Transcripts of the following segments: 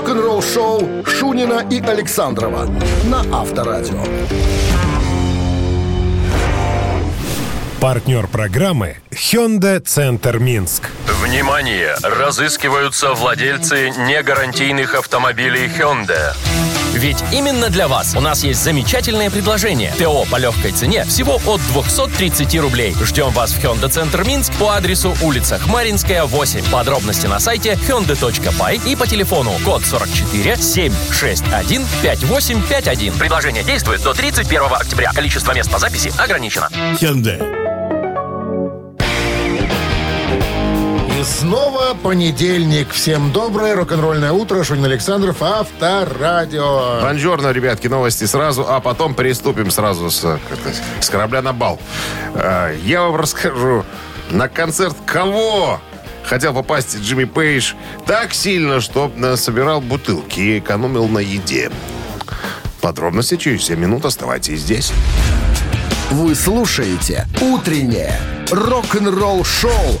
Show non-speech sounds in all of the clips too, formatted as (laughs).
Рок-н-ролл-шоу Шунина и Александрова на Авторадио. Партнер программы Hyundai Центр Минск. Внимание! Разыскиваются владельцы негарантийных автомобилей Hyundai. Ведь именно для вас у нас есть замечательное предложение. ТО по легкой цене всего от 230 рублей. Ждем вас в Hyundai Центр Минск по адресу улица Хмаринская, 8. Подробности на сайте hyundai.by и по телефону код 44 761 5851. Предложение действует до 31 октября. Количество мест по записи ограничено. Hyundai. Снова понедельник. Всем доброе рок-н-ролльное утро. Шунин Александров, Авторадио. Бонжорно, ребятки, новости сразу, а потом приступим сразу с, с корабля на бал. Э, Я вам расскажу, на концерт кого хотел попасть Джимми Пейдж так сильно, что собирал бутылки и экономил на еде. Подробности через 7 минут. Оставайтесь здесь. Вы слушаете «Утреннее рок-н-ролл-шоу»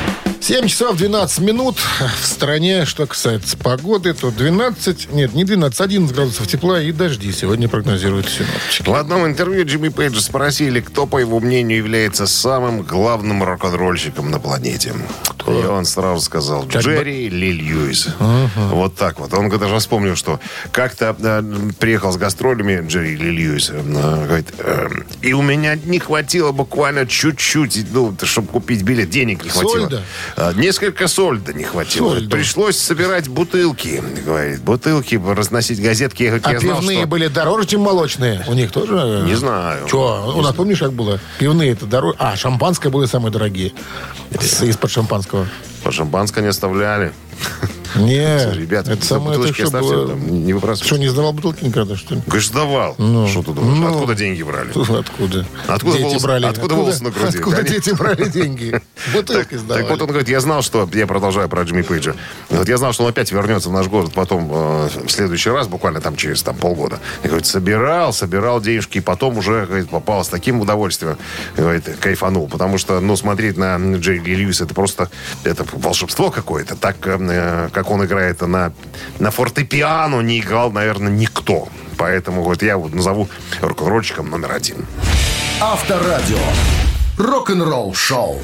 7 часов 12 минут в стране. Что касается погоды, то 12, нет, не 12, 11 градусов тепла и дожди сегодня прогнозируют синоптики. В одном интервью Джимми Пейджа спросили, кто, по его мнению, является самым главным рок-н-ролльщиком на планете. И он сразу сказал, Джерри Ли Льюис. Вот так вот. Он даже вспомнил, что как-то э, приехал с гастролями Джерри Ли Льюис. э, говорит, э, и у меня не хватило буквально чуть-чуть, ну, чтобы купить билет, денег не хватило. Сольда? А, Несколько сольда не хватило. Сольда. Пришлось собирать бутылки, говорит. Бутылки, разносить газетки. Я, А я знал, пивные что- были дороже, чем молочные? У них тоже? Не знаю. Че, у нас помнишь, как было? Пивные это дороже. А, шампанское были самые дорогие. Из-под шампанского. По шампанское не оставляли. Не, Ребята, это самое то, бутылочки что было... там, не выбрасывайте. Что, не сдавал бутылки никогда, что ли? Конечно, давал. Ну. что ты думаешь? Ну. Откуда деньги брали? Откуда? Откуда дети волосы- брали? откуда волосы на груди? Откуда Конечно. дети брали деньги? (laughs) Бутылки Так сдавали. вот он говорит, я знал, что... Я продолжаю про Джимми Пейджа. Вот я знал, что он опять вернется в наш город потом э, в следующий раз, буквально там через там, полгода. И говорит, собирал, собирал денежки, и потом уже говорит, попал с таким удовольствием. Говорит, кайфанул. Потому что, ну, смотреть на Джей Ли Льюиса, это просто это волшебство какое-то. Так, э, как он играет на, на фортепиано, не играл, наверное, никто. Поэтому вот я вот назову рок-н-ролльщиком номер один. Авторадио. Рок-н-ролл-шоу.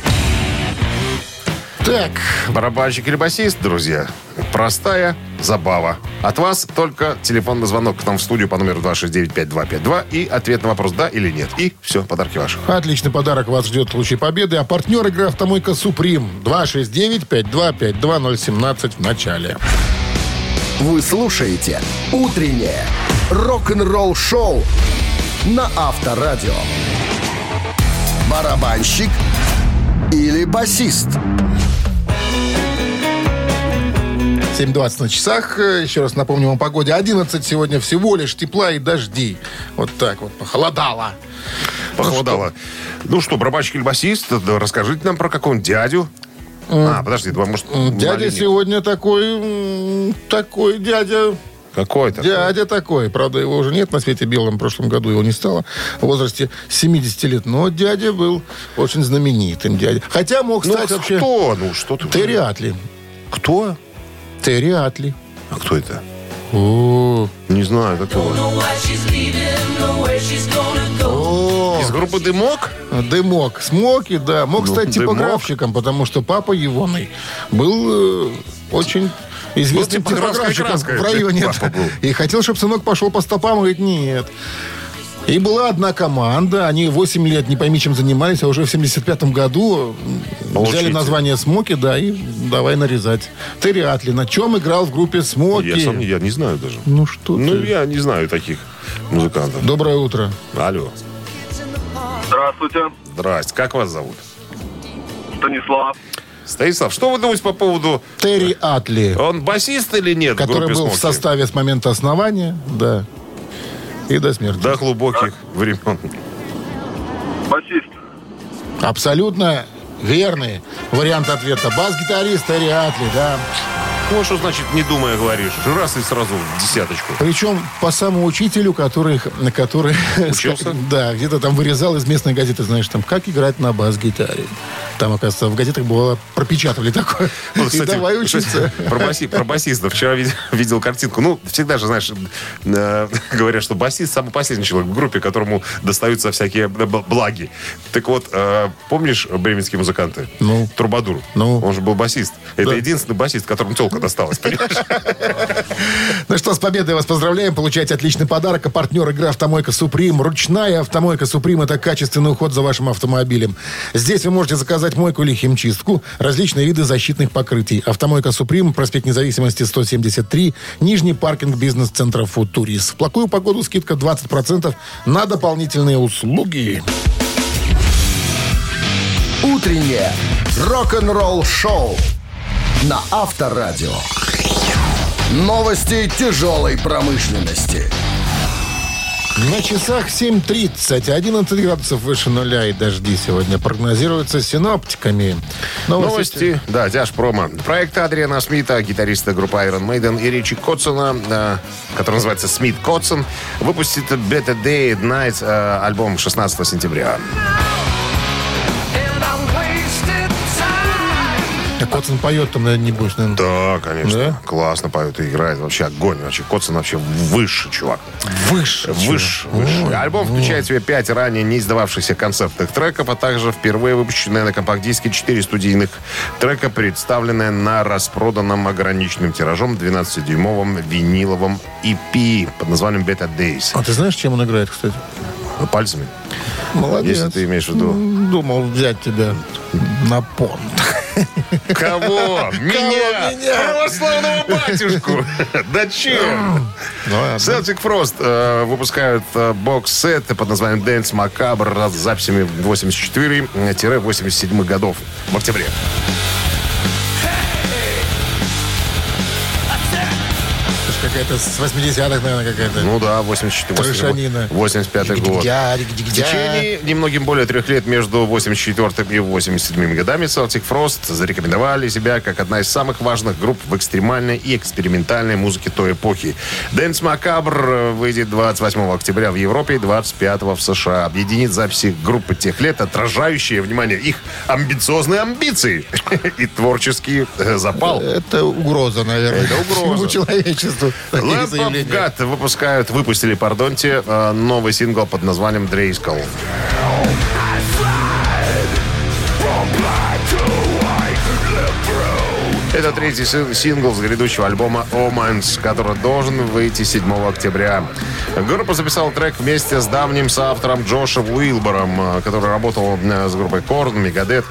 Так, Барабанщик или басист, друзья, простая забава. От вас только телефонный звонок к нам в студию по номеру 269-5252 и ответ на вопрос «да» или «нет». И все, подарки ваши. отличный подарок вас ждет в случае победы. А партнер игры «Автомойка Суприм» 269-5252-017 в начале. Вы слушаете «Утреннее рок-н-ролл-шоу» на Авторадио. Барабанщик или басист? 7.20 на часах. Э, Еще раз напомню вам погоде. 11 сегодня всего лишь тепла и дожди. Вот так вот, похолодало. Похолодало. Ну что, барабанщик или басист, расскажите нам про какого-нибудь дядю. А, подожди, два, может, на Дядя сегодня такой, такой дядя, Какой то дядя такой. Правда, его уже нет на свете белом. В прошлом году его не стало. В возрасте 70 лет. Но дядя был очень знаменитым дядей. Хотя мог Ну, стать вообще... кто? Ну, что ты... Терри Атли. Кто? Терри Атли. А кто это? О, Не знаю, какого. О, Из группы «Дымок»? Дымок. Смоки, да. Мог Ну, стать Дымок. типографщиком, потому что папа Егоный был э, очень известным типографской типографщиком в районе. папа был. И хотел, чтобы сынок пошел по стопам. Говорит, нет. И была одна команда, они 8 лет, не пойми, чем занимались, а уже в 75-м году Получите. взяли название «Смоки», да, и давай нарезать. Терри Атли на чем играл в группе «Смоки»? Я сам я не знаю даже. Ну что Ну, ты? я не знаю таких музыкантов. Доброе утро. Алло. Здравствуйте, Здрасте. Как вас зовут? Станислав. Станислав, что вы думаете по поводу... Терри Атли. Он басист или нет в который был в составе с момента основания, да, и до смерти. До глубоких времен. Басист. Абсолютно верный вариант ответа. Бас-гитарист Терри Атли, да. Ну, что значит, не думая говоришь? Раз и сразу в десяточку. Причем по самоучителю, который, который (laughs) Учился? да, где-то там вырезал из местной газеты, знаешь, там, как играть на бас-гитаре. Там, оказывается, в газетах было пропечатывали такое. (laughs) И кстати, давай учиться. кстати, Про, баси- про басиста. Вчера видел, видел картинку. Ну, всегда же, знаешь, э, (laughs) говорят, что басист самый последний человек в группе, которому достаются всякие благи. Так вот, э, помнишь бременские музыканты? Ну. Трубадур. Ну. Он же был басист. Это Да. единственный басист, которому телка досталась, понимаешь? Ну что, с победой вас поздравляем. Получайте отличный подарок. А партнер игры «Автомойка Суприм». Ручная «Автомойка Суприм» — это качественный уход за вашим автомобилем. Здесь вы можете заказать мойку или химчистку, различные виды защитных покрытий. «Автомойка Суприм», проспект Независимости, 173, Нижний паркинг бизнес-центра «Футурис». В плохую погоду скидка 20% на дополнительные услуги. Утреннее рок-н-ролл-шоу на Авторадио. Новости тяжелой промышленности. На часах 7.30, 11 градусов выше нуля и дожди сегодня прогнозируются синоптиками. Новости. Да, Тяж Промо. Проект Адриана Смита, гитариста группы Iron Maiden и Ричи Котсона, э, который называется Смит Котсон, выпустит Better Day and Night э, альбом 16 сентября. Так он поет там, наверное, небось, наверное. Да, конечно. Да? Классно поет и играет. Вообще огонь. Вообще Котсон вообще выше, чувак. Выше. Выше, выше. Альбом включает в себя пять ранее не издававшихся концертных треков, а также впервые выпущенные на компакт-диске четыре студийных трека, представленные на распроданном ограниченным тиражом 12-дюймовом виниловом EP под названием Better Days. А ты знаешь, чем он играет, кстати? Пальцами. Молодец. Если ты имеешь в виду. Думал взять тебя на понт. Кого? Меня! меня? Православного батюшку! (laughs) Да чем? Ну. Celtic Frost э, выпускают э, бокс-сет под названием Dance Macabre с записями 84-87 годов в октябре. Какая-то с 80-х, наверное, какая-то. Ну да, 84 Трешанина. 85 год. В течение немногим более трех лет между 84 и 87 годами Celtic Frost зарекомендовали себя как одна из самых важных групп в экстремальной и экспериментальной музыке той эпохи. Dance Macabre выйдет 28 октября в Европе и 25 в США. Объединит записи группы тех лет, отражающие, внимание, их амбициозные амбиции (laughs) и творческий э, запал. Это угроза, наверное. Это угроза. Всему человечеству. Lamp. God выпускают, выпустили, пардонте, э, новый сингл под названием Дрейскал. Это третий син- сингл с грядущего альбома «Omens», который должен выйти 7 октября. Группа записала трек вместе с давним соавтором Джошем Уилбором, э, который работал э, с группой Корн, Мегадет.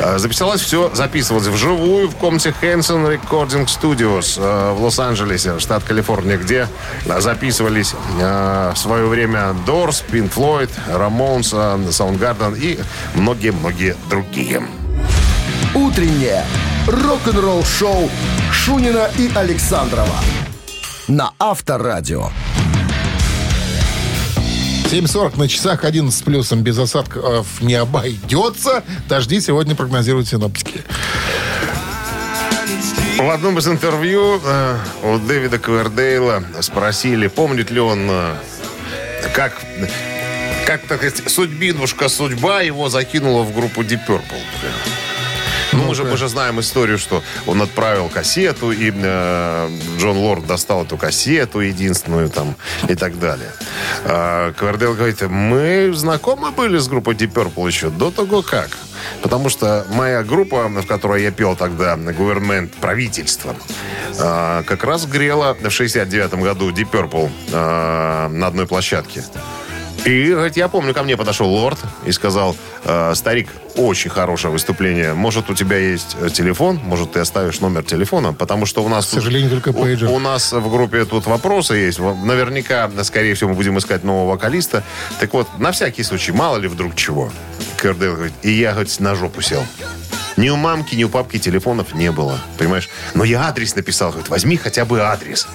Э, Записалось все, записывалось вживую в комнате Hanson Recording Studios э, в Лос-Анджелесе, штат Калифорния, где э, записывались в свое время Doors, Pink Floyd, Ramones, Soundgarden и многие-многие другие. Утреннее рок-н-ролл-шоу Шунина и Александрова на Авторадио. 7.40 на часах, 11 с плюсом, без осадков не обойдется. Дожди сегодня прогнозируют синоптики. В одном из интервью э, у Дэвида Квердейла спросили, помнит ли он, э, как, как так сказать, судьбинушка, судьба его закинула в группу Deep Purple. Ну, мы же, мы же знаем историю, что он отправил кассету, и э, Джон Лорд достал эту кассету единственную там и так далее. А Квердейл говорит, мы знакомы были с группой Deep Purple еще до того как. Потому что моя группа, в которой я пел тогда, Government, правительство, а, как раз грела в 69 году Deep Purple а, на одной площадке. И говорит, я помню, ко мне подошел лорд и сказал, «Э, старик, очень хорошее выступление. Может, у тебя есть э, телефон? Может, ты оставишь номер телефона? Потому что у нас... К сожалению, только у- пейджер. У, нас в группе тут вопросы есть. Наверняка, скорее всего, мы будем искать нового вокалиста. Так вот, на всякий случай, мало ли вдруг чего. Кердейл говорит, и я, говорит, на жопу сел. Ни у мамки, ни у папки телефонов не было. Понимаешь? Но я адрес написал. Говорит, возьми хотя бы адрес.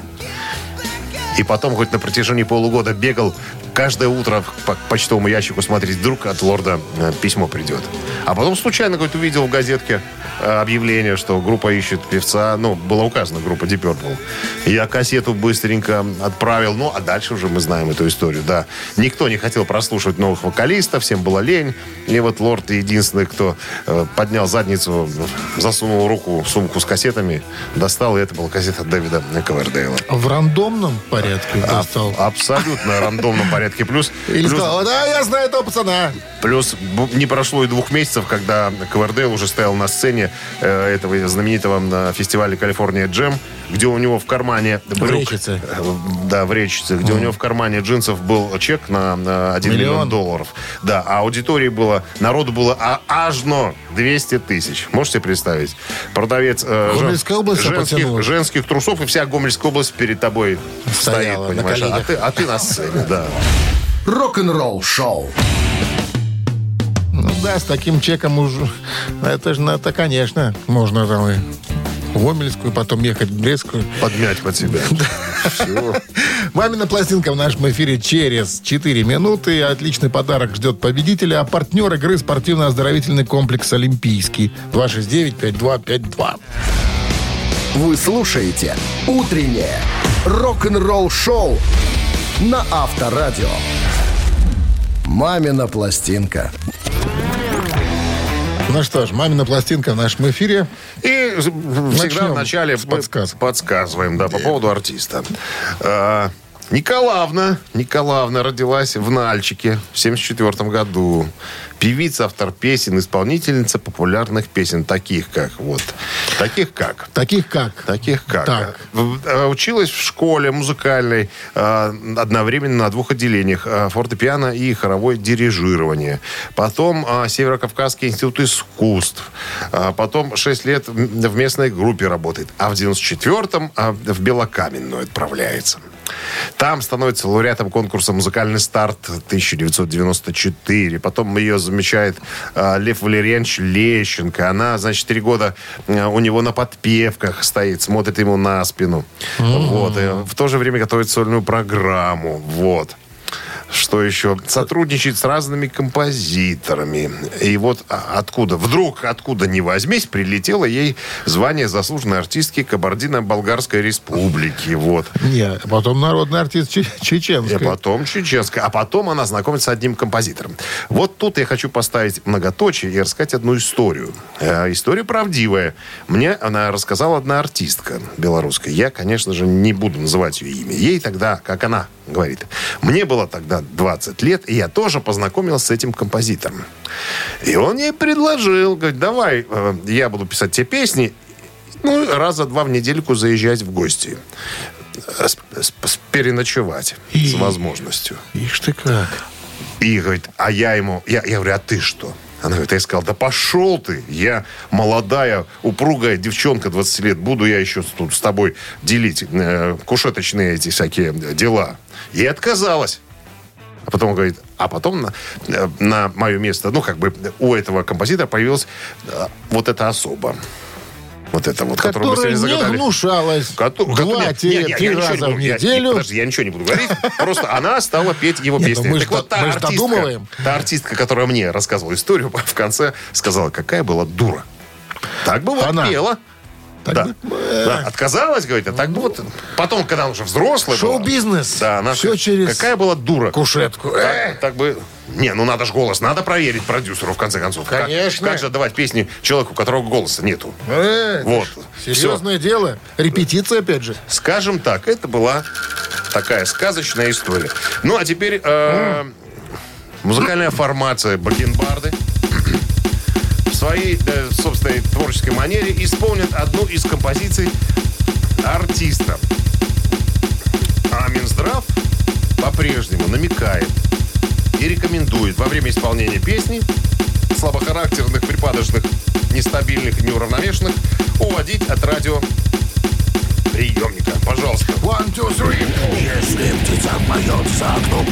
И потом хоть на протяжении полугода бегал каждое утро по почтовому ящику смотреть, вдруг от лорда э, письмо придет. А потом случайно какой-то увидел в газетке э, объявление, что группа ищет певца. Ну, была указана группа Deep Purple. Я кассету быстренько отправил. Ну, а дальше уже мы знаем эту историю, да. Никто не хотел прослушивать новых вокалистов, всем было лень. И вот лорд единственный, кто э, поднял задницу, засунул руку в сумку с кассетами, достал, и это была кассета Дэвида Ковердейла. В рандомном порядке А- достал. абсолютно рандомном порядке. Плюс, Или плюс, сказал, да, я знаю этого пацана. плюс не прошло и двух месяцев, когда Ковердейл уже стоял на сцене э, этого знаменитого э, фестиваля «Калифорния Джем», где у него в кармане... брюк- Речице. Э, Да, в Речице, где у него в кармане джинсов был чек на, на 1 миллион. Миллион. долларов. Да, а аудитории было, народу было а, аж но 200 тысяч. Можете представить? Продавец э, жен- женских, женских трусов, и вся Гомельская область перед тобой Стояла стоит, на? А ты, а ты на сцене, да. Рок-н-ролл шоу. Ну да, с таким чеком уже... Это же, ну, это, конечно, можно там и в Гомельскую, потом ехать в Брестскую. Подмять под себя. (laughs) Все. Мамина пластинка в нашем эфире через 4 минуты. Отличный подарок ждет победителя. А партнер игры спортивно-оздоровительный комплекс «Олимпийский». 269-5252. Вы слушаете «Утреннее рок-н-ролл шоу» на Авторадио. «Мамина пластинка». Ну что ж, «Мамина пластинка» в нашем эфире. И всегда Начнем в начале подсказок. подсказываем, да, по поводу артиста. А, Николаевна, Николаевна родилась в Нальчике в 74 году. Певица, автор песен, исполнительница популярных песен, таких как вот, таких как. Таких как? Таких как? Так. Э, Училась в школе музыкальной э, одновременно на двух отделениях. э, Фортепиано и хоровое дирижирование. Потом Северо-Кавказский институт искусств. А Потом 6 лет в местной группе работает. А в 94-м э, в Белокаменную отправляется. Там становится лауреатом конкурса «Музыкальный старт» 1994. Потом ее замечает э, Лев Валерьянович Лещенко. Она, значит, три года э, у него на подпевках стоит, смотрит ему на спину. Вот. И в то же время готовит сольную программу. Вот. Что еще? Сотрудничает с разными композиторами. И вот а- откуда, вдруг, откуда ни возьмись, прилетело ей звание заслуженной артистки Кабардино-Болгарской республики. Вот. Не, а потом народный артист Че- И чеченской. потом чеченская. А потом она знакомится с одним композитором. Вот тут я хочу поставить многоточие и рассказать одну историю. Э, история правдивая. Мне она рассказала одна артистка белорусская. Я, конечно же, не буду называть ее имя. Ей тогда, как она говорит, мне было тогда 20 лет, и я тоже познакомился с этим композитором. И он ей предложил, говорит, давай, э, я буду писать тебе песни, ну, раза два в недельку заезжать в гости. С- с- с- переночевать с возможностью. Ишь ты как. И говорит, а я ему, я, я говорю, а ты что? Она говорит, я сказал, да пошел ты, я молодая, упругая девчонка 20 лет, буду я еще тут с тобой делить э, кушеточные эти всякие дела. И отказалась. А потом он говорит, а потом на, э, на мое место, ну, как бы у этого композитора появилась э, вот эта особа. Вот это вот, которую мы сегодня не загадали. гнушалась. Коту- Два нет, нет, я три не раза в я- неделю. подожди, я ничего не буду говорить. Просто она стала петь его Нет, ну песни. мы Так ж вот, так- та мы ж артистка, додумываем. та артистка, которая мне рассказывала историю, (laughs) в конце сказала, какая была дура. Так бы вот пела. Да. бы, Да, Отказалась, говорит, а так бы вот. Потом, когда она уже взрослая Шоу-бизнес. Да, она Все через Какая была дура. кушетку. Так, Э, так бы... Не, ну надо же голос, надо проверить продюсеру, в конце концов. Как- Конечно. Как, же давать песни человеку, у которого голоса нету? э, Вот. Серьезное дело. Репетиция, опять же. Скажем так, это была такая сказочная история. Ну, а теперь э, музыкальная формация Бакенбарды в своей э, собственной творческой манере исполнит одну из композиций артиста. А Минздрав по-прежнему намекает и рекомендует во время исполнения песни слабохарактерных, припадочных, нестабильных, неуравновешенных уводить от радио приемника. Пожалуйста. One, two, three. Если птица поет за окном,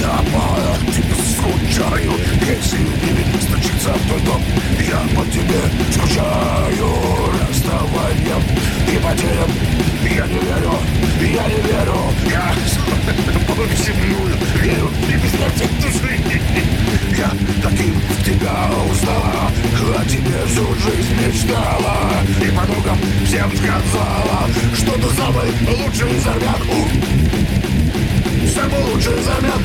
я по тебе скучаю. Если не стучится в твой дом, я по тебе скучаю. расставанием и потерям. Я не верю, я не верю, я земную верю и смерти души. Я таким тебя узнала, о тебе всю жизнь мечтала. И подругам всем сказала, что ты самый лучший. У, Самый лучший из армян.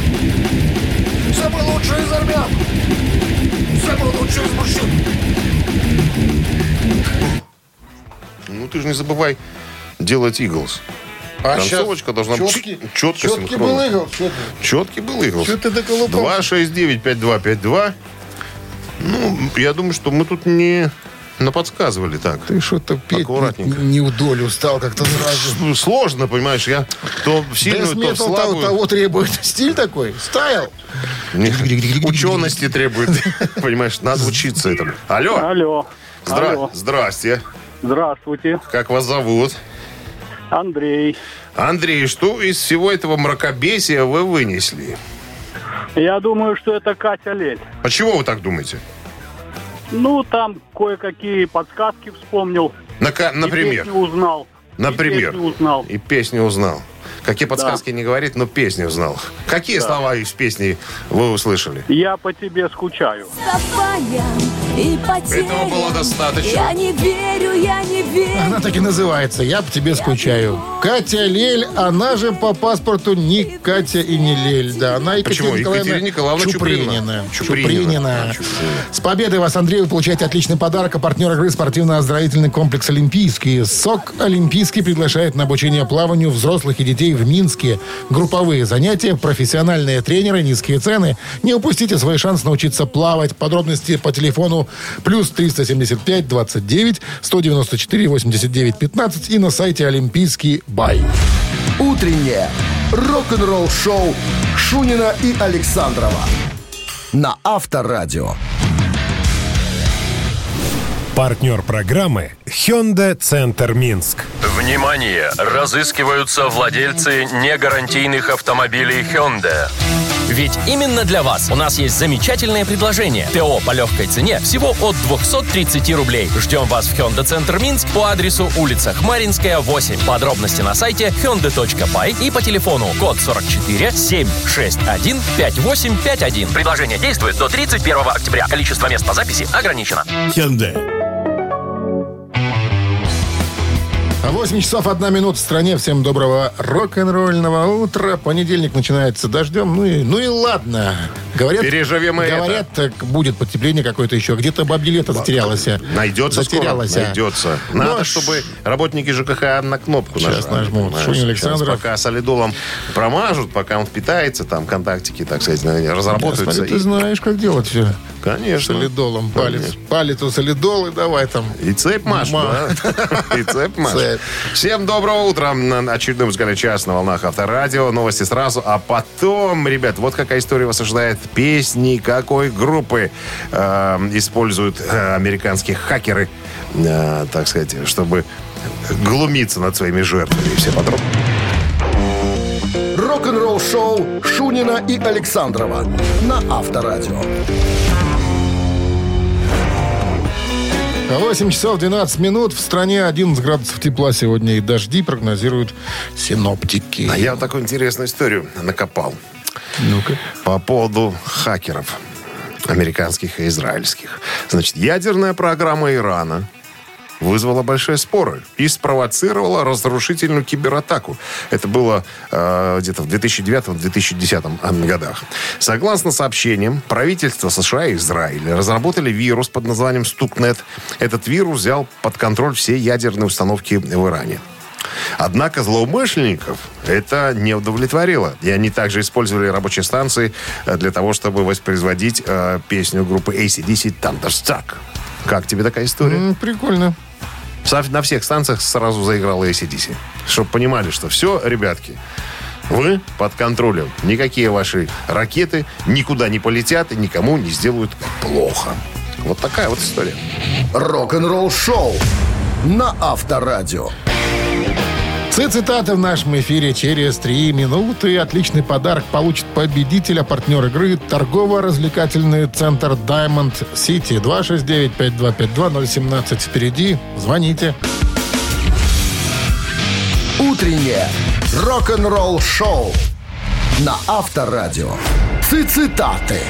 Самый лучший из армян. Самый лучший из мужчин. Ну, ты же не забывай делать Иглс. А Концовочка должна быть четкий, четко четкий был игл. Четкий был Иглс. Чё ты доколупал? 269-5252. Ну, я думаю, что мы тут не наподсказывали так. Ты что-то петь Аккуратненько. не, не удолю стал как-то сразу. Ну, Сложно, понимаешь, я то в сильную, то в Дэс-метал того, слабую. того требует. (laughs) Стиль такой, стайл. Учености требует. (laughs) Понимаешь, надо учиться этому. Алло. Алло. Здра- Алло. Здрасте. Здравствуйте. Как вас зовут? Андрей. Андрей, что из всего этого мракобесия вы вынесли? Я думаю, что это Катя Лель. Почему вы так думаете? Ну, там кое-какие подсказки вспомнил. На ка- И например. песню узнал. И Например. песню узнал. И песню узнал. Какие подсказки не говорит, но песню узнал. Какие слова из песни вы услышали? Я по тебе скучаю. И потерям. Этого было достаточно. Я не верю, я не верю. Она так и называется. Я по тебе скучаю. Катя Лель, она же по паспорту не Катя и не Лель. Да, она Екатерина Почему? Екатерина Николаевна Чупринина. Чупринина. Чупринина. Чупринина. С победой вас, Андрей, вы получаете отличный подарок. А партнер игры спортивно-оздоровительный комплекс «Олимпийский». СОК «Олимпийский» приглашает на обучение плаванию взрослых и детей в Минске. Групповые занятия, профессиональные тренеры, низкие цены. Не упустите свой шанс научиться плавать. Подробности по телефону плюс 375 29 194 89 15 и на сайте «Олимпийский бай». Утреннее рок-н-ролл-шоу Шунина и Александрова на Авторадио. Партнер программы Hyundai Центр Минск. Внимание! Разыскиваются владельцы негарантийных автомобилей Hyundai. Ведь именно для вас у нас есть замечательное предложение. ТО по легкой цене всего от 230 рублей. Ждем вас в Hyundai Центр Минск по адресу улица Хмаринская, 8. Подробности на сайте hyundai.by и по телефону код 44 761 5851. Предложение действует до 31 октября. Количество мест по записи ограничено. Hyundai. 8 часов 1 минута в стране. Всем доброго рок-н-ролльного утра. Понедельник начинается дождем. Ну и, ну и ладно. Говорят, Переживем говорят так будет потепление какое-то еще. Где-то бабье лето затерялось. Найдется Затерялось. скоро, найдется. Надо, а чтобы работники ЖКХ на кнопку Сейчас нажали. нажмут. Понимаешь? Шунин Сейчас Александров. пока солидолом промажут, пока он впитается, там контактики, так сказать, разработаются. Смотри, ты и- знаешь, как делать все. Конечно. Солидолом. Палец, палец у солидол и давай там. И цепь маш, Ма. да? И цепь (laughs) маш. Цепь. Всем доброго утра. На Очередной музыкальный час на волнах Авторадио. Новости сразу. А потом, ребят, вот какая история вас ожидает. Песни какой группы э, используют э, американские хакеры, э, так сказать, чтобы глумиться над своими жертвами. Все подробно. Рок-н-ролл-шоу Шунина и Александрова на Авторадио. 8 часов 12 минут. В стране 11 градусов тепла сегодня и дожди прогнозируют синоптики. А я вот такую интересную историю накопал. Ну-ка. по поводу хакеров американских и израильских. Значит, ядерная программа Ирана вызвала большие споры и спровоцировала разрушительную кибератаку. Это было э, где-то в 2009-2010 годах. Согласно сообщениям, правительство США и Израиля разработали вирус под названием Стукнет. Этот вирус взял под контроль все ядерные установки в Иране. Однако злоумышленников это не удовлетворило. И они также использовали рабочие станции э, для того, чтобы воспроизводить э, песню группы ACDC «Thunderstruck». Как тебе такая история? М, Прикольно. На всех станциях сразу заиграла ACDC. Чтобы понимали, что все, ребятки, вы под контролем. Никакие ваши ракеты никуда не полетят и никому не сделают плохо. Вот такая вот история. Рок-н-ролл-шоу на Авторадио. Цитаты в нашем эфире через три минуты. Отличный подарок получит победитель, а партнер игры – торгово-развлекательный центр Diamond City. 269-5252-017 впереди. Звоните. Утреннее рок-н-ролл-шоу на Авторадио. Цитаты.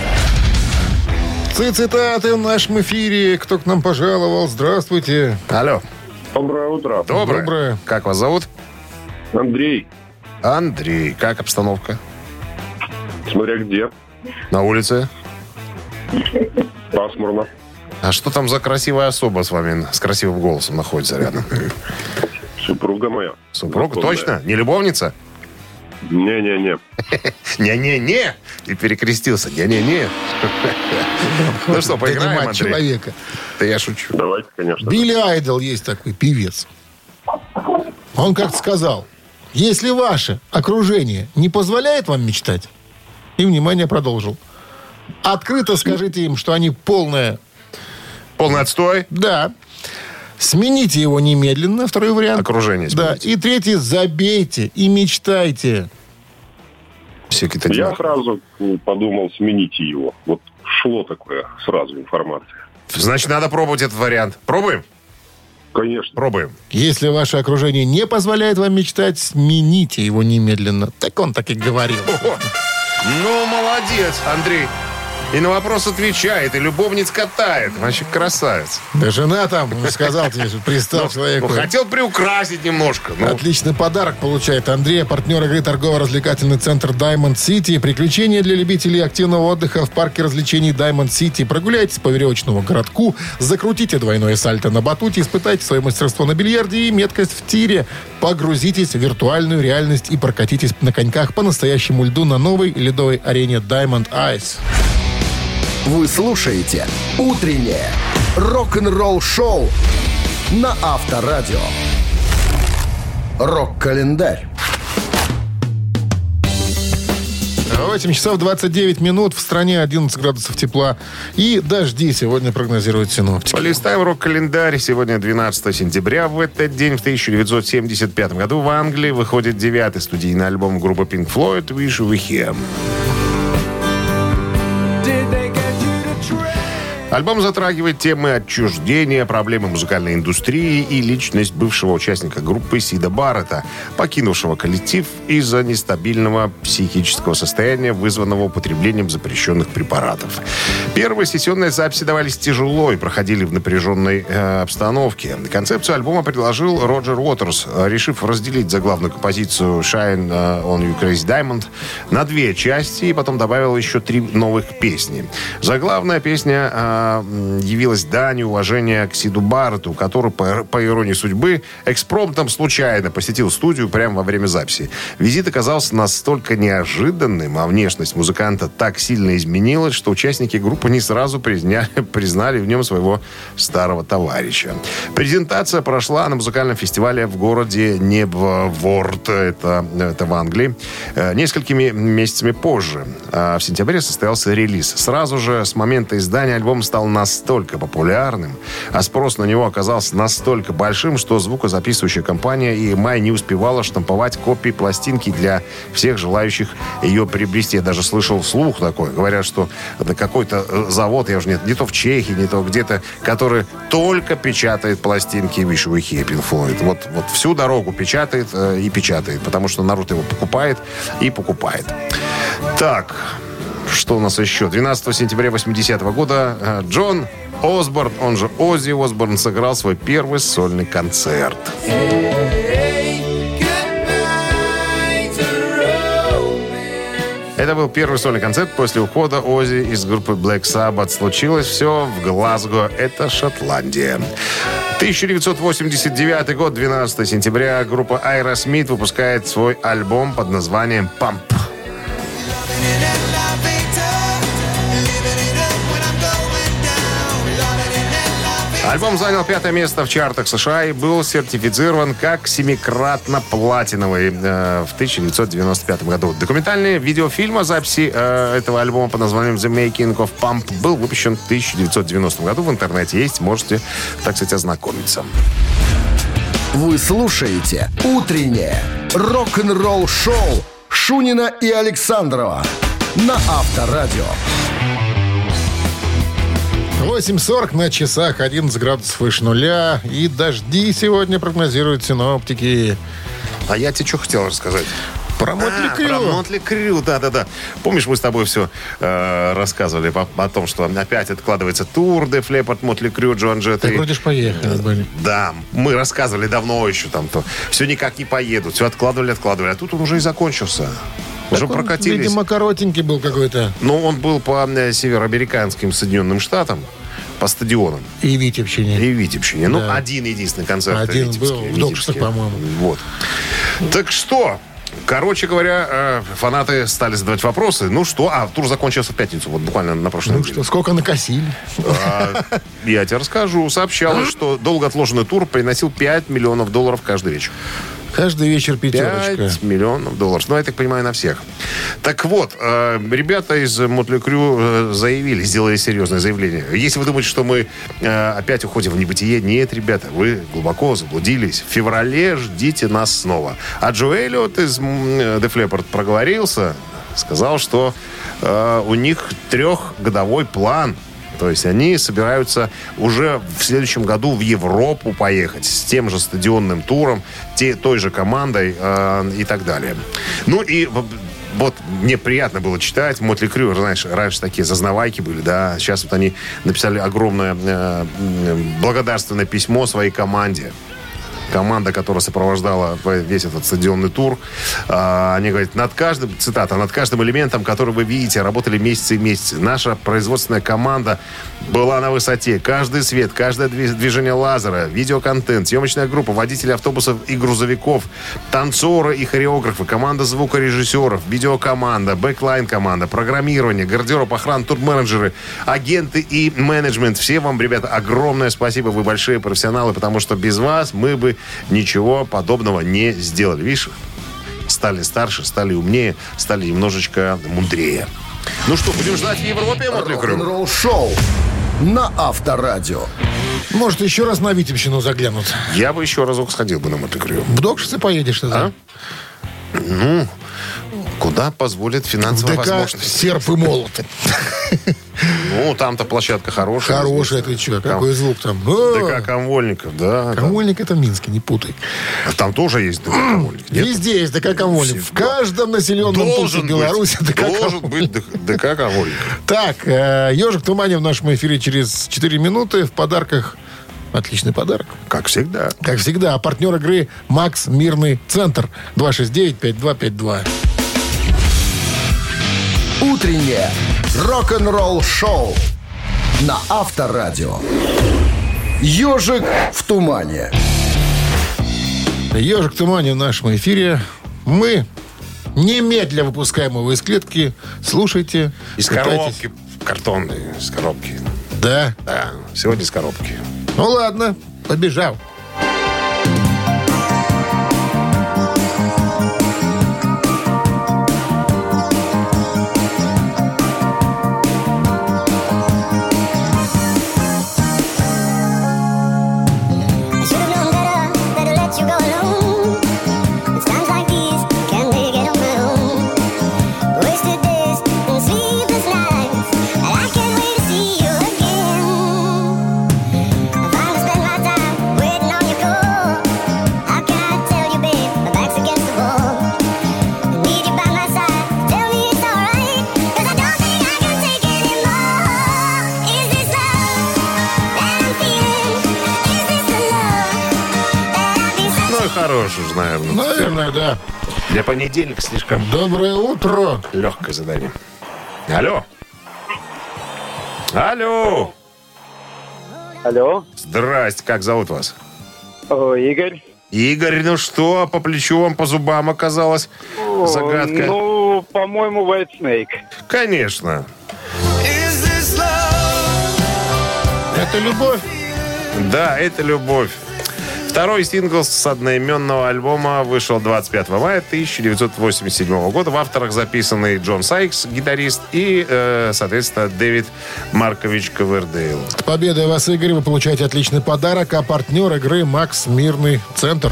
Цитаты в нашем эфире. Кто к нам пожаловал? Здравствуйте. Алло. Доброе утро. Доброе. Доброе. Как вас зовут? Андрей, Андрей. Как обстановка? смотря где. На улице? Пасмурно. А что там за красивая особа с вами, с красивым голосом находится рядом? Супруга моя. Супруг? Знакомая. Точно? Не любовница? Не-не-не. (laughs) Не-не-не. Ты перекрестился. Не-не-не. (laughs) Ну что, поиграем, Андрей? человека. Да я шучу. Давайте, конечно. Билли Айдол есть такой певец. Он как-то сказал, если ваше окружение не позволяет вам мечтать, и, внимание, продолжил, открыто скажите им, что они полное Полный отстой. Да. Смените его немедленно, второй вариант. Окружение Да. смените. И третий, забейте и мечтайте. Всякие Я такие. сразу подумал, смените его. Вот шло такое сразу информация. Значит, надо пробовать этот вариант. Пробуем? Конечно. Пробуем. Если ваше окружение не позволяет вам мечтать, смените его немедленно. Так он так и говорил. (laughs) Ну, молодец, Андрей. И на вопрос отвечает, и любовниц катает. Вообще красавец. Да жена там, сказал тебе, пристал человек. Ну, хотел приукрасить немножко. Ну, Отличный подарок получает Андрей, партнер игры торгово-развлекательный центр Diamond City. Приключения для любителей активного отдыха в парке развлечений Diamond City. Прогуляйтесь по веревочному городку, закрутите двойное сальто на батуте, испытайте свое мастерство на бильярде и меткость в тире. Погрузитесь в виртуальную реальность и прокатитесь на коньках по настоящему льду на новой ледовой арене Diamond Ice. Вы слушаете «Утреннее рок-н-ролл-шоу» на Авторадио. Рок-календарь. 8 часов 29 минут. В стране 11 градусов тепла. И дожди сегодня прогнозируют синоптики. Полистаем рок-календарь. Сегодня 12 сентября. В этот день, в 1975 году, в Англии выходит девятый студийный альбом группы Pink Floyd «Wish We Here». train. Альбом затрагивает темы отчуждения, проблемы музыкальной индустрии и личность бывшего участника группы Сида Баррета, покинувшего коллектив из-за нестабильного психического состояния, вызванного употреблением запрещенных препаратов. Первые сессионные записи давались тяжело и проходили в напряженной э, обстановке. Концепцию альбома предложил Роджер Уотерс, э, решив разделить заглавную композицию «Shine э, on You Crazy Diamond» на две части и потом добавил еще три новых песни. Заглавная песня явилась данью уважения к Сиду Барретту, который, по, по иронии судьбы, экспромтом случайно посетил студию прямо во время записи. Визит оказался настолько неожиданным, а внешность музыканта так сильно изменилась, что участники группы не сразу призня- (laughs) признали в нем своего старого товарища. Презентация прошла на музыкальном фестивале в городе Небворд, это, это в Англии, э, несколькими месяцами позже. А в сентябре состоялся релиз. Сразу же с момента издания альбом стал настолько популярным, а спрос на него оказался настолько большим, что звукозаписывающая компания EMI не успевала штамповать копии пластинки для всех желающих ее приобрести. Я даже слышал слух такой. Говорят, что это какой-то э, завод, я уже не, не то в Чехии, не то где-то, который только печатает пластинки Wish We Here Pink. Вот, вот всю дорогу печатает э, и печатает, потому что народ его покупает и покупает. Так, что у нас еще? 12 сентября 80 года э, Джон Осборн, он же Оззи Осборн, сыграл свой первый сольный концерт. Это был первый сольный концерт после ухода Оззи из группы Black Sabbath. Случилось все в Глазго, это Шотландия. 1989 год, 12 сентября, группа Aerosmith выпускает свой альбом под названием «Pump». Альбом занял пятое место в чартах США и был сертифицирован как семикратно платиновый э, в 1995 году. Документальный видеофильм о записи э, этого альбома под названием The Making of Pump был выпущен в 1990 году. В интернете есть, можете, так сказать, ознакомиться. Вы слушаете «Утреннее рок-н-ролл-шоу» Шунина и Александрова на Авторадио. 8.40 на часах, 11 градусов выше нуля. И дожди сегодня прогнозируют синоптики. А я тебе что хотел рассказать? Про Мотли А, Крю. Про Мотли Крю, да-да-да. Помнишь, мы с тобой все рассказывали по- о том, что опять откладывается тур Де Флепорт, Мотли Крю, Джон Джет. Так и- вроде поехали были. Да, мы рассказывали давно еще там то. Все никак не поедут, все откладывали, откладывали. А тут он уже и закончился. Уже Так он, прокатились. Видимо, коротенький был какой-то. Ну, он был по э, североамериканским Соединенным Штатам, по стадионам И Витебщине. и Витебщине. Ну, Да. один единственный концерт. Один Витебский, был в Докшах, по-моему. Вот. Так что, короче говоря, э, фанаты стали задавать вопросы. Ну что, а тур закончился в пятницу, вот буквально на прошлой Ну неделе. что, сколько накосили? А, Я тебе расскажу. Сообщалось, что долго отложенный тур приносил 5 миллионов долларов каждый вечер. Каждый вечер пятерочка. 5 миллионов долларов. Ну, я так понимаю, на всех. Так вот, э, ребята из Мотли Крю э, заявили, сделали серьезное заявление. Если вы думаете, что мы э, опять уходим в небытие, нет, ребята, вы глубоко заблудились. В феврале ждите нас снова. А Джо Эллиот из The Fleppard проговорился, сказал, что у них трехгодовой план то есть они собираются уже в следующем году в Европу поехать с тем же стадионным туром, те, той же командой э, и так далее. Ну и вот мне приятно было читать. Мотли Крю, знаешь, раньше такие зазнавайки были, да. Сейчас вот они написали огромное э, м, благодарственное письмо своей команде команда, которая сопровождала весь этот стадионный тур, а, они говорят, над каждым, цитата, над каждым элементом, который вы видите, работали месяцы и месяцы. Наша производственная команда была на высоте. Каждый свет, каждое дви- движение лазера, видеоконтент, съемочная группа, водители автобусов и грузовиков, танцоры и хореографы, команда звукорежиссеров, видеокоманда, бэклайн-команда, программирование, гардероб, охрана, турменеджеры, агенты и менеджмент. Все вам, ребята, огромное спасибо. Вы большие профессионалы, потому что без вас мы бы ничего подобного не сделали. Видишь, стали старше, стали умнее, стали немножечко мудрее. Ну что, будем ждать в Европе, Mötley Crüe? Рок-н-ролл-шоу на Авторадио. Может, еще раз на Витебщину заглянут. Я бы еще разок сходил бы на Mötley Crüe. В Докшицы поедешь тогда? Ну, куда позволит финансовая ДК возможность. «Серп и молот». (laughs) Ну, там-то площадка хорошая. Хорошая ты что, какой звук там. ДК Камвольщиков, да. Камвольщиков это в Минске, не путай. А Там тоже есть ДК Камвольщиков. Нет? Везде есть ДК Камвольщиков. В каждом населенном пункте Беларуси ДК должен быть ДК Камвольщиков. Так, э, «Ежик в тумане» в нашем эфире через 4 минуты. В подарках отличный подарок. Как всегда. Как всегда, а партнер игры «Макс Мирный Центр» 269-5252. Утреннее рок-н-ролл-шоу на Авторадио. «Ежик в тумане». «Ежик в тумане» в нашем эфире. Мы немедля выпускаем его из клетки. Слушайте. Из пытайтесь. коробки. Картонные, из коробки. Да. Да, сегодня из коробки. Ну ладно, побежал. Наверное. Наверное, да. Для понедельника слишком Доброе утро. легкое задание. Алло. Алло. Алло, Здрасте, как зовут вас? О, Игорь. Игорь, ну что, по плечу вам, по зубам оказалось? Загадка. Ну, по-моему, White Snake. Конечно. Это любовь. Да, это любовь. Второй сингл с одноименного альбома вышел 25 мая 1987 года. В авторах записанный Джон Сайкс, гитарист, и, э, соответственно, Дэвид Маркович Ковердейл. С победой вас, Игорь, вы получаете отличный подарок, а партнер игры «Макс Мирный Центр».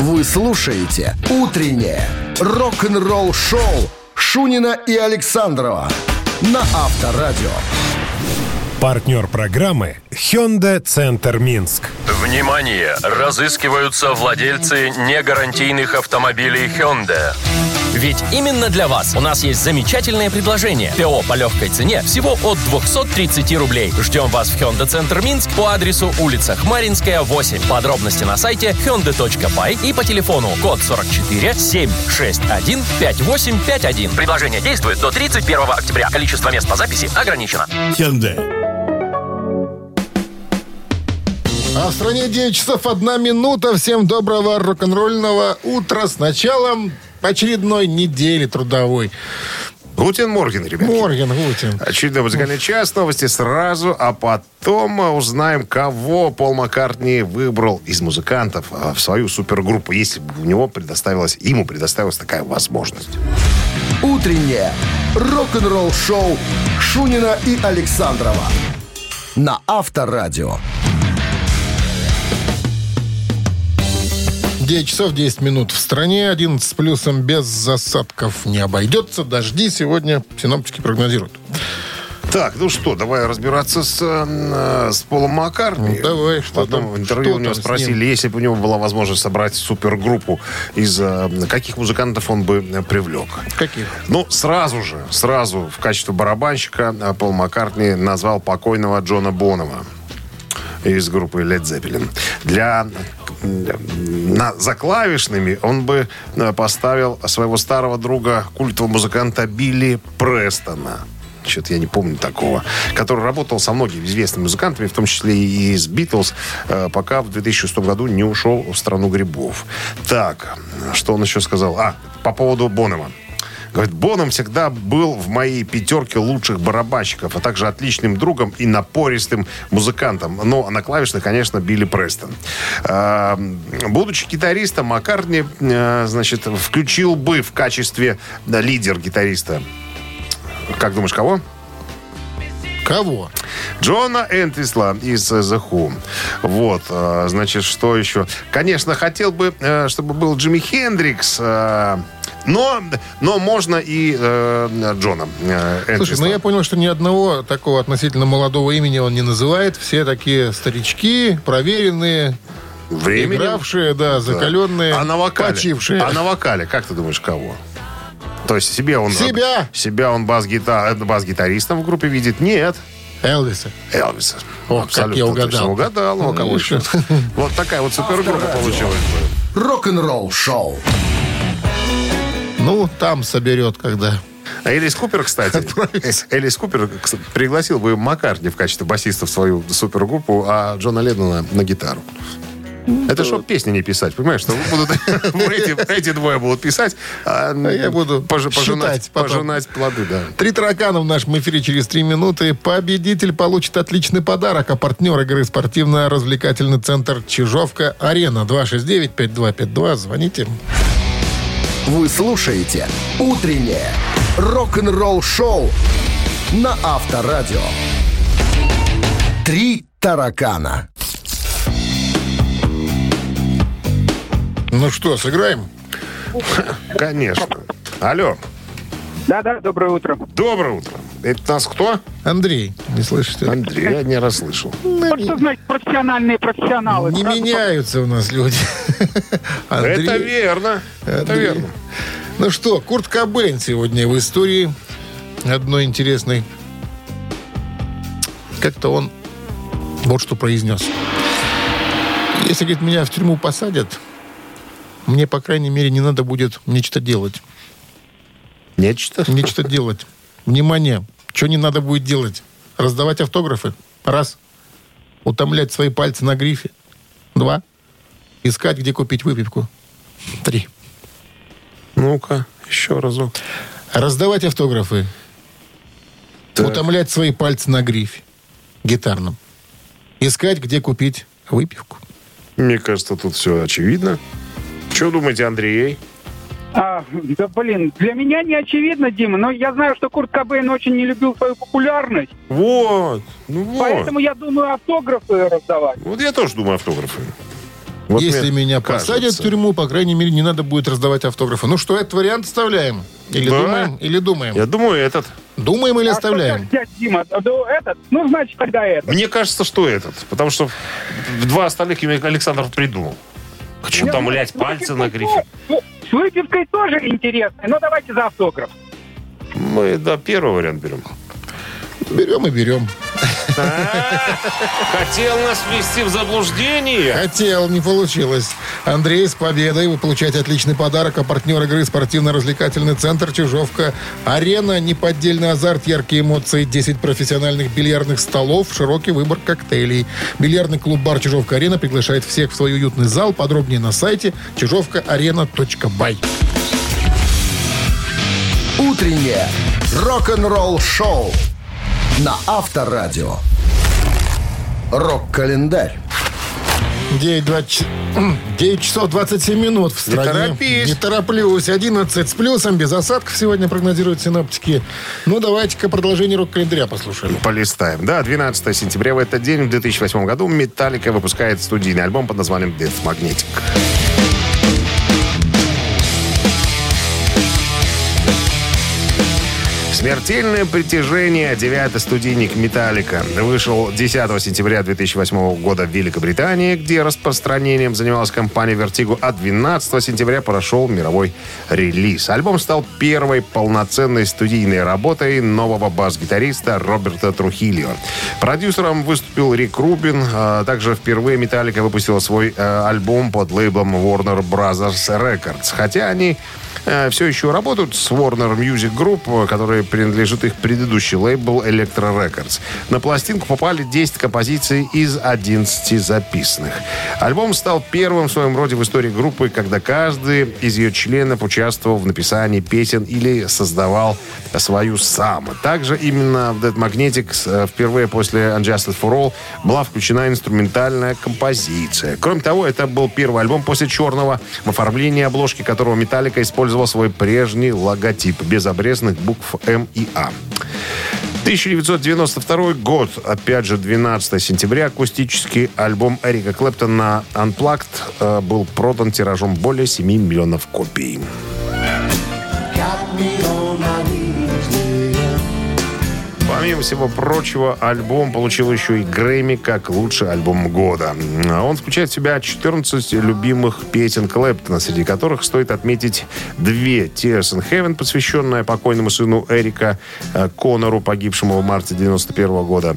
Вы слушаете «Утреннее рок-н-ролл-шоу» Шунина и Александрова на Авторадио. Партнер программы Hyundai Центр Минск. Внимание! Разыскиваются владельцы негарантийных автомобилей Hyundai. Ведь именно для вас у нас есть замечательное предложение. ТО по легкой цене всего от 230 рублей. Ждем вас в Hyundai Центр Минск по адресу улица Хмаринская, 8. Подробности на сайте hyundai.by и по телефону код 44 761 5851. Предложение действует до 31 октября. Количество мест по записи ограничено. Hyundai. А в стране 9 часов 1 минута. Всем доброго рок-н-ролльного утра с началом очередной недели трудовой. Guten Morgen, ребят. Morgen, Guten. Очередной музыкальный час, новости сразу, а потом мы узнаем, кого Пол Маккартни выбрал из музыкантов а, в свою супергруппу, если бы у него предоставилась, ему предоставилась такая возможность. Утреннее рок-н-ролл-шоу Шунина и Александрова на Авторадио. 9 часов 10 минут в стране. 11 с плюсом без засадков не обойдется. Дожди сегодня синоптики прогнозируют. Так, ну что, давай разбираться с, э, с Полом Маккартни. Ну, давай, что Потом там- в интервью что у него спросили, если бы у него была возможность собрать супергруппу, из э, каких музыкантов он бы привлек. Каких? Ну, сразу же, сразу в качестве барабанщика э, Пол Маккартни назвал покойного Джона Бонома из группы Led Zeppelin. Для на, за клавишными он бы э, поставил своего старого друга, культового музыканта Билли Престона. Что-то я не помню такого. Который работал со многими известными музыкантами, в том числе и из Битлз, э, пока в 2006 году не ушел в страну грибов. Так, что он еще сказал? А, по поводу Бонома. Говорит, Боном всегда был в моей пятерке лучших барабанщиков, а также отличным другом и напористым музыкантом. Ну, а на клавишных, конечно, Билли Престон. А, будучи гитаристом, Маккартни, э, значит, включил бы в качестве лидер-гитариста. Как думаешь, кого? Кого? Джона Энтвисла из The Who. Вот, э, значит, что еще? Конечно, хотел бы, э, чтобы был Джимми Хендрикс, но, но можно и э, Джона э, Слушай, ну я понял, что ни одного такого относительно молодого имени он не называет. Все такие старички, проверенные, Временем. игравшие, да, закаленные, А на вокале? почившие. А на вокале, как ты думаешь, кого? То есть себе он... Себя? Себя он бас-гита- бас-гитаристом в группе видит? Нет. Элвиса. Элвиса. О, как я угадал. точно угадал. Ну, а кого Ну, еще? Вот такая вот супергруппа получилась. Рок-н-ролл-шоу. Ну, там соберет, когда. А Элис Купер, кстати, Элис Купер пригласил бы Маккартни в качестве басиста в свою супергруппу, а Джона Леннона на гитару. Это чтобы песни не писать, понимаешь? Что (laughs) будут, эти, эти двое будут писать, а, я буду пож- пожинать, пожинать плоды, да. Три таракана в нашем эфире через три минуты. Победитель получит отличный подарок. А партнер игры спортивно-развлекательный центр Чижовка-Арена. 269-5252. Звоните. Вы слушаете «Утреннее рок-н-ролл-шоу» на Авторадио. «Три таракана». Ну что, сыграем? Конечно. Алло. Да-да, доброе утро. Доброе утро. Это нас кто? Андрей, не слышите? Андрей, я не расслышал. Вот что значит профессиональные профессионалы. Не Сразу меняются у нас люди. (laughs) Андрей- Это верно. Это Андрей. верно. Ну что, Курт Кобейн сегодня в истории одной интересной. Как-то он вот что произнес. Если, говорит, меня в тюрьму посадят, мне, по крайней мере, не надо будет нечто делать. Нечто? Нечто делать. Внимание, что не надо будет делать? Раздавать автографы. Раз. Утомлять свои пальцы на грифе. Два. Искать, где купить выпивку. Три. Ну-ка, еще разок. Раздавать автографы. Утомлять свои пальцы на грифе гитарном. Искать, где купить выпивку. Мне кажется, тут все очевидно. Что думаете, Андрей? А, да блин, для меня не очевидно, Дима, но я знаю, что Курт Кобейн очень не любил свою популярность, Вот. Ну вот. поэтому я думаю автографы раздавать. Вот я тоже думаю автографы. Вот Если меня кажется. посадят в тюрьму, по крайней мере, не надо будет раздавать автографы. Ну что, этот вариант оставляем? Или Да. думаем? Или думаем? Я думаю, этот. Думаем или А что оставляем? так взять, Дима? Этот? Ну, значит, тогда это. Мне кажется, что этот. Потому что в два остальных имя Александров придумал. Хочу там, блядь, пальцы на грифе. С выпивкой тоже интересно, но давайте за автограф. Мы, да, первый вариант берем. Берем и берем. Хотел нас ввести в заблуждение. Хотел, не получилось. Андрей, с победой. Вы получаете отличный подарок. А партнер игры спортивно-развлекательный центр «Чижовка». Арена, неподдельный азарт, яркие эмоции, 10 профессиональных бильярдных столов, широкий выбор коктейлей. Бильярдный клуб-бар «Чижовка-арена» приглашает всех в свой уютный зал. Подробнее на сайте чижовкаарена.бай. Утреннее рок-н-ролл-шоу на Авторадио. Рок-календарь. 9, 20 9 часов 27 минут в стране. торопись. Не тороплюсь. 11 с плюсом, без осадков сегодня прогнозируют синоптики. Ну, давайте-ка продолжение рок-календаря послушаем. Полистаем. Да, 12 сентября в этот день, в 2008 году, Металлика выпускает студийный альбом под названием Death Magnetic. Смертельное притяжение. Девятый студийник Металлика вышел 10 сентября 2008 года в Великобритании, где распространением занималась компания Vertigo, а 12 сентября прошел мировой релиз. Альбом стал первой полноценной студийной работой нового бас-гитариста Роберта Трухильо. Продюсером выступил Рик Рубин. а Также впервые Металлика выпустила свой э, альбом под лейблом Warner Brothers Records. Хотя они э, все еще работают с Warner Music Group, э, который принадлежит их предыдущий лейбл Electro Records. На пластинку попали 10 композиций из 11 записанных. Альбом стал первым в своем роде в истории группы, когда каждый из ее членов участвовал в написании песен или создавал свою сам. Также именно в Dead Magnetic э, впервые после Unjustice for All была включена инструментальная композиция. Кроме того, это был первый альбом после черного, в оформлении обложки которого Металлика использовал свой прежний логотип без обрезанных букв М и А. 1992 год, опять же, 12 сентября, акустический альбом Эрика Клэптона Unplugged э, был продан тиражом более 7 миллионов копий. Помимо всего прочего, альбом получил еще и Грэмми как лучший альбом года. Он включает в себя 14 любимых песен Клэптона, среди которых стоит отметить две Tears in Heaven, посвященная покойному сыну Эрика э, Конору, погибшему в марте 91 года.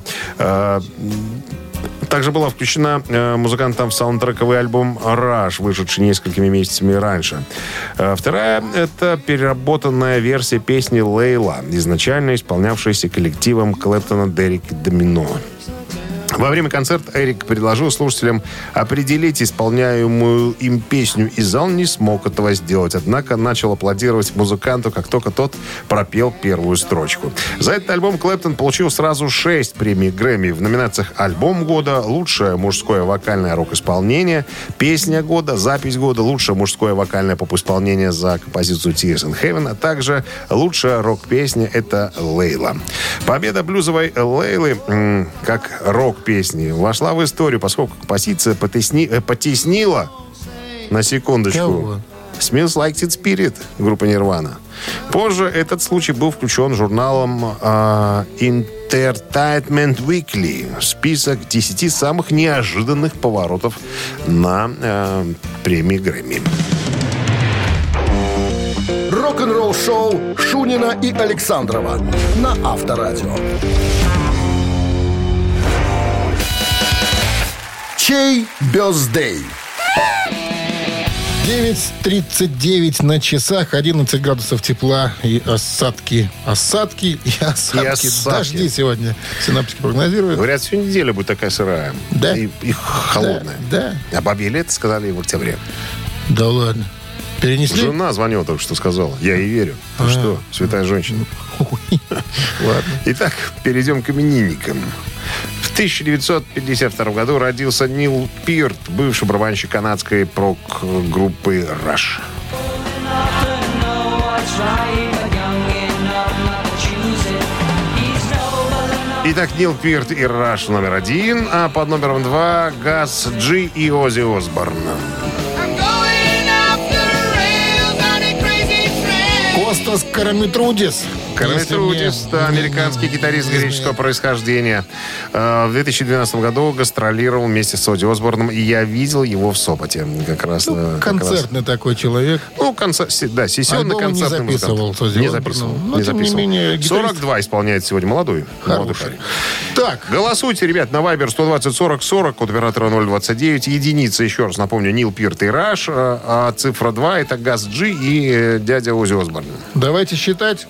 Также была включена э, музыкантом в саундтрековый альбом «Раш», вышедший несколькими месяцами раньше. Э, вторая — это переработанная версия песни «Лейла», изначально исполнявшаяся коллективом Клэптона Дерек Домино. Во время концерта Эрик предложил слушателям определить исполняемую им песню, и зал не смог этого сделать. Однако начал аплодировать музыканту, как только тот пропел первую строчку. За этот альбом Клэптон получил сразу шесть премий Грэмми в номинациях «Альбом года», «Лучшее мужское вокальное рок-исполнение», «Песня года», «Запись года», «Лучшее мужское вокальное поп-исполнение» за композицию «Tears in Heaven», а также «Лучшая рок-песня» — это «Лейла». Победа блюзовой Лейлы м, как рок-песни вошла в историю, поскольку композиция потесни- э, потеснила, на секундочку, Кого? Smells Like Teen Spirit группа Нирвана. Позже этот случай был включен журналом а, Entertainment Weekly в список 10 самых неожиданных поворотов на э, премии Грэмми. Рок-н-ролл-шоу Шунина и Александрова на Авторадио. Чей бездей? 9.39 на часах, 11 градусов тепла и осадки. Осадки и (laughs) осадки. осадки. Дожди сегодня синаптики прогнозируют. Говорят, всю неделю будет такая сырая. Да? И, и холодная. Да, А бабье лето сказали в октябре. да ладно. Перенесли? Жена звонила только что сказала. Я ей верю. Ты А. что, святая женщина. (laughs) Ладно. Итак, перейдем к именинникам. В В 1952 году родился Нил Пирт, бывший барабанщик канадской прок-группы «Rush». Итак, Нил Пирт и Раш номер один, а под номером два Газ Джи и Ози Осборн. Костас Карамитрудис. Карамитрудис, да, американский гитарист греческого происхождения. Э, В 2012 году гастролировал вместе с Оди Осборном, и я видел его в Сопоте. Как раз, э, как раз. Концертный такой человек. Ну, концерт, да, сессионный Альбом не концертный записывал музыкант. Не записывал. но, не тем не записывал. менее, гитарист- 42 исполняет сегодня молодой. молодой Хороший. парень. Так, Голосуйте, ребят, на Viber 120 40 40, код оператора 029. Единица, еще раз напомню, Нил Пирт и Раш, а, а цифра 2 это Газ Джи и э, дядя Ози Осборн. давайте считать.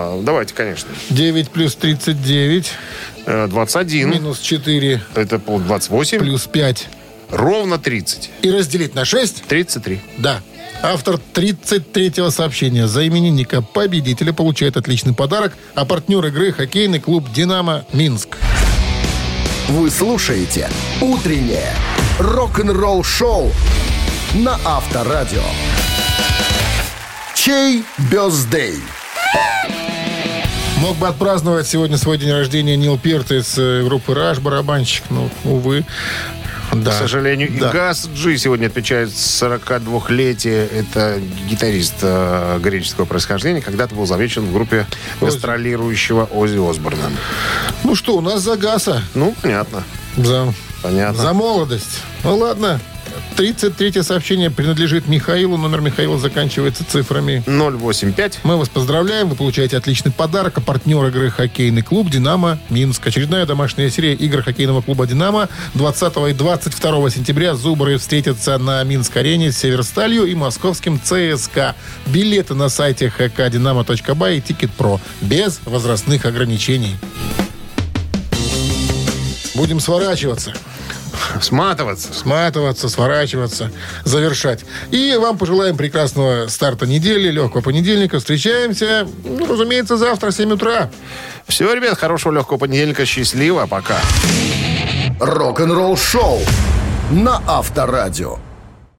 А, давайте, конечно. 9 плюс 39 Э, 21, минус 4 это пол 28, плюс 5 ровно 30. и разделить на 6. 33. Да. Автор 33-го сообщения за именинника победителя получает отличный подарок, а партнер игры хоккейный клуб «Динамо» Минск. Вы слушаете «Утреннее рок-н-ролл-шоу» на Авторадио. Чей бездей? Мог бы отпраздновать сегодня свой день рождения Нил Пирт из э, группы «Раш», барабанщик, но, увы. Да. К сожалению, и Да. Газ Джи сегодня отмечает 42-летие. Это гитарист э, греческого происхождения. Когда-то был замечен в группе гастролирующего Ози Осборна. Ну что, у нас за Гаса. Ну, понятно. За, Понятно. за молодость. Ну ладно. 33-е сообщение принадлежит Михаилу. Номер Михаила заканчивается цифрами 085. Мы вас поздравляем. Вы получаете отличный подарок. А партнер игры хоккейный клуб «Динамо» Минск. Очередная домашняя серия игр хоккейного клуба «Динамо». 20 и 22 сентября зубры встретятся на Минск-арене с «Северсталью» и московским ЦСКА. Билеты на сайте hkdinamo.by и «Тикет.Про». Без возрастных ограничений. Будем сворачиваться. (laughs) Сматываться. Сматываться, сворачиваться, завершать. И вам пожелаем прекрасного старта недели, легкого понедельника. Встречаемся, ну, разумеется, завтра в 7 утра. Все, ребят, хорошего легкого понедельника. Счастливо. Пока. Рок-н-ролл-шоу на Авторадио.